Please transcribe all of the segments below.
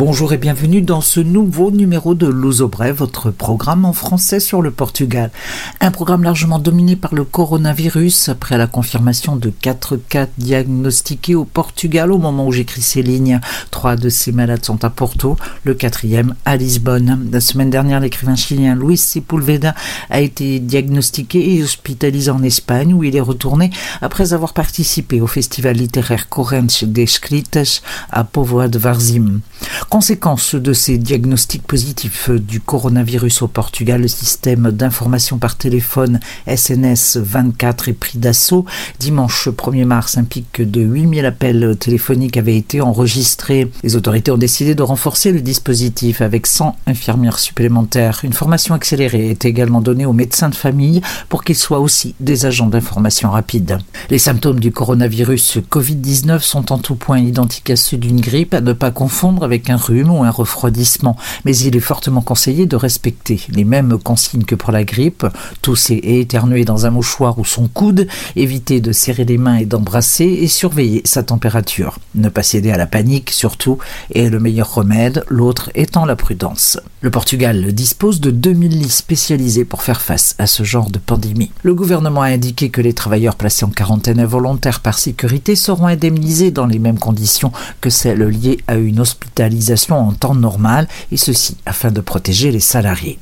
Bonjour et bienvenue dans ce nouveau numéro de Lusobré, votre programme en français sur le Portugal. Un programme largement dominé par le coronavirus après la confirmation de 4 cas diagnostiqués au Portugal au moment où j'écris ces lignes. Trois de ces malades sont à Porto, le quatrième à Lisbonne. La semaine dernière, l'écrivain chilien Luis Sepulveda a été diagnostiqué et hospitalisé en Espagne où il est retourné après avoir participé au festival littéraire Correntes de Escritas à Povoa de Varzim. Conséquence de ces diagnostics positifs du coronavirus au Portugal, le système d'information par téléphone SNS 24 est pris d'assaut. Dimanche 1er mars, un pic de 8000 appels téléphoniques avait été enregistré. Les autorités ont décidé de renforcer le dispositif avec 100 infirmières supplémentaires. Une formation accélérée est également donnée aux médecins de famille pour qu'ils soient aussi des agents d'information rapide. Les symptômes du coronavirus Covid-19 sont en tout point identiques à ceux d'une grippe, à ne pas confondre avec un rhume ou un refroidissement, mais il est fortement conseillé de respecter les mêmes consignes que pour la grippe, tousser et éternuer dans un mouchoir ou son coude, éviter de serrer les mains et d'embrasser et surveiller sa température. Ne pas céder à la panique surtout est le meilleur remède, l'autre étant la prudence. Le Portugal dispose de 2000 lits spécialisés pour faire face à ce genre de pandémie. Le gouvernement a indiqué que les travailleurs placés en quarantaine involontaire par sécurité seront indemnisés dans les mêmes conditions que celles liées à une hospitalisation en temps normal, et ceci afin de protéger les salariés.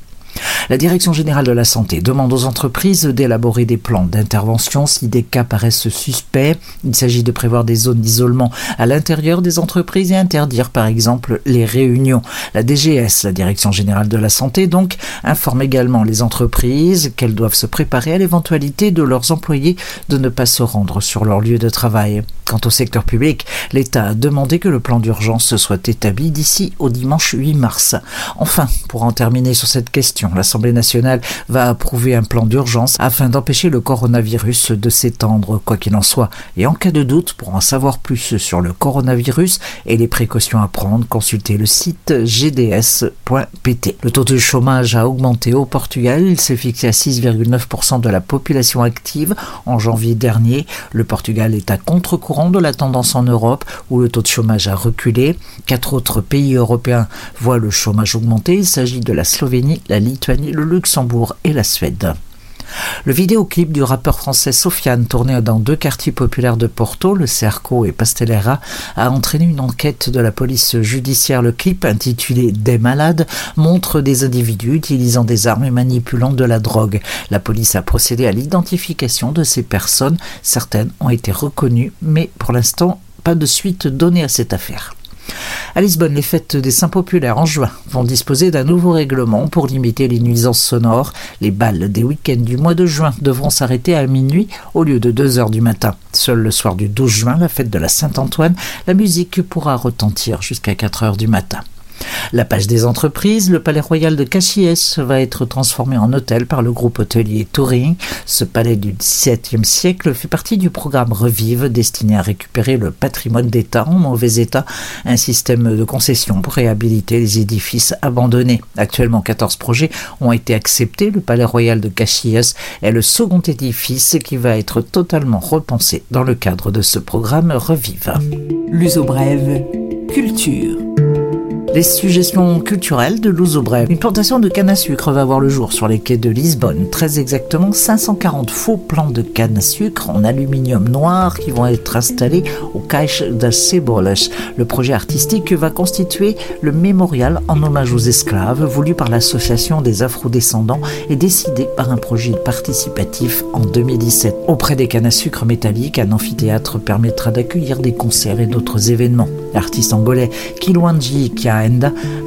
La Direction générale de la santé demande aux entreprises d'élaborer des plans d'intervention si des cas paraissent suspects. Il s'agit de prévoir des zones d'isolement à l'intérieur des entreprises et interdire par exemple les réunions. La DGS, la Direction générale de la santé, donc, informe également les entreprises qu'elles doivent se préparer à l'éventualité de leurs employés de ne pas se rendre sur leur lieu de travail. Quant au secteur public, l'État a demandé que le plan d'urgence soit établi d'ici au dimanche 8 mars. Enfin, pour en terminer sur cette question, l'Assemblée nationale va approuver un plan d'urgence afin d'empêcher le coronavirus de s'étendre, quoi qu'il en soit. Et en cas de doute, pour en savoir plus sur le coronavirus et les précautions à prendre, consultez le site gds.pt. Le taux de chômage a augmenté au Portugal. Il s'est fixé à 6,9% de la population active en janvier dernier. Le Portugal est à contre-courant de la tendance en Europe où le taux de chômage a reculé. Quatre autres pays européens voient le chômage augmenter. Il s'agit de la Slovénie, la Lituanie, le Luxembourg et la Suède. Le vidéoclip du rappeur français Sofiane, tourné dans deux quartiers populaires de Porto, le Cerco et Pastelera, a entraîné une enquête de la police judiciaire. Le clip, intitulé Des malades, montre des individus utilisant des armes et manipulant de la drogue. La police a procédé à l'identification de ces personnes. Certaines ont été reconnues, mais pour l'instant, pas de suite donnée à cette affaire. À Lisbonne, les fêtes des saints populaires en juin vont disposer d'un nouveau règlement pour limiter les nuisances sonores. Les balles des week-ends du mois de juin devront s'arrêter à minuit au lieu de 2 heures du matin. Seul le soir du 12 juin, la fête de la Saint-Antoine, la musique pourra retentir jusqu'à 4 heures du matin. La page des entreprises, le palais royal de Cachiès va être transformé en hôtel par le groupe hôtelier Touring. Ce palais du XVIIe siècle fait partie du programme Revive destiné à récupérer le patrimoine d'État en mauvais état, un système de concession pour réhabiliter les édifices abandonnés. Actuellement, 14 projets ont été acceptés. Le palais royal de Cachiès est le second édifice qui va être totalement repensé dans le cadre de ce programme Revive. L'uso brève, culture. Les suggestions culturelles de Brève. Une plantation de canne à sucre va voir le jour sur les quais de Lisbonne. Très exactement 540 faux plants de canne à sucre en aluminium noir qui vont être installés au Caix das Cebolas. Le projet artistique va constituer le mémorial en hommage aux esclaves voulu par l'association des afrodescendants et décidé par un projet participatif en 2017. Auprès des cannes à sucre métalliques, un amphithéâtre permettra d'accueillir des concerts et d'autres événements. L'artiste angolais Kilwanji Kia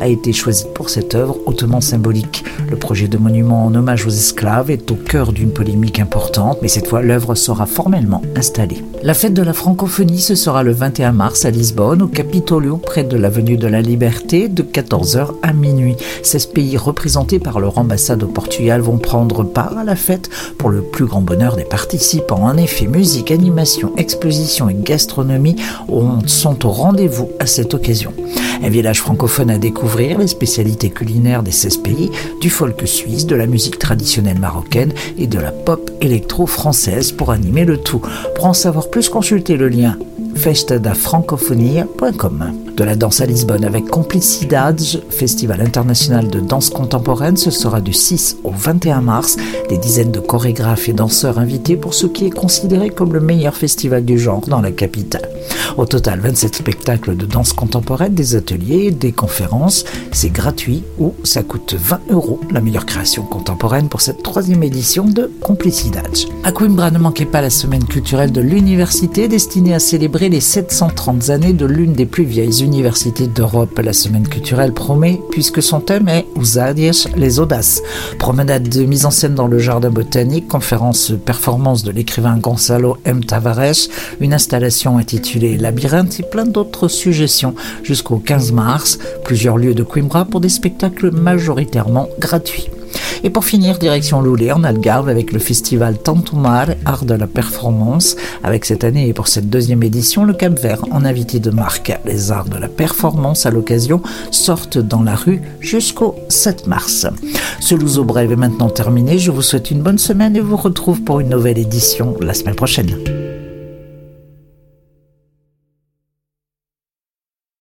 a été choisi pour cette œuvre hautement symbolique. Le projet de monument en hommage aux esclaves est au cœur d'une polémique importante, mais cette fois l'œuvre sera formellement installée. La fête de la francophonie, ce sera le 21 mars à Lisbonne, au Capitolio, près de l'avenue de la Liberté, de 14h à minuit. 16 pays représentés par leur ambassade au Portugal vont prendre part à la fête pour le plus grand bonheur des participants. En effet, musique, animation, exposition et gastronomie sont au rendez-vous à cette occasion. Un village francophone à découvrir, les spécialités culinaires des 16 pays, du folk suisse, de la musique traditionnelle marocaine et de la pop électro française pour animer le tout. Pour en savoir plus, consultez le lien festadafrancofonia.com. De la danse à Lisbonne avec Complicidades, festival international de danse contemporaine, ce sera du 6 au 21 mars. Des dizaines de chorégraphes et danseurs invités pour ce qui est considéré comme le meilleur festival du genre dans la capitale. Au total, 27 spectacles de danse contemporaine, des ateliers, des conférences. C'est gratuit ou ça coûte 20 euros la meilleure création contemporaine pour cette troisième édition de Complicidades. À Coimbra, ne manquez pas la semaine culturelle de l'université destinée à célébrer les 730 années de l'une des plus vieilles universités d'Europe. La semaine culturelle promet puisque son thème est Usadies les audaces. Promenade de mise en scène dans le jardin botanique, conférence performance de l'écrivain Gonzalo M. Tavares, une installation intitulée Labyrinthe et plein d'autres suggestions jusqu'au 15 mars. Plusieurs lieux de Coimbra pour des spectacles majoritairement gratuits. Et pour finir, direction Loulé en Algarve avec le festival Tantumar, Art de la Performance, avec cette année et pour cette deuxième édition, le Cap Vert en invité de marque. Les arts de la performance à l'occasion sortent dans la rue jusqu'au 7 mars. Ce Louzo Brève est maintenant terminé. Je vous souhaite une bonne semaine et vous retrouve pour une nouvelle édition la semaine prochaine.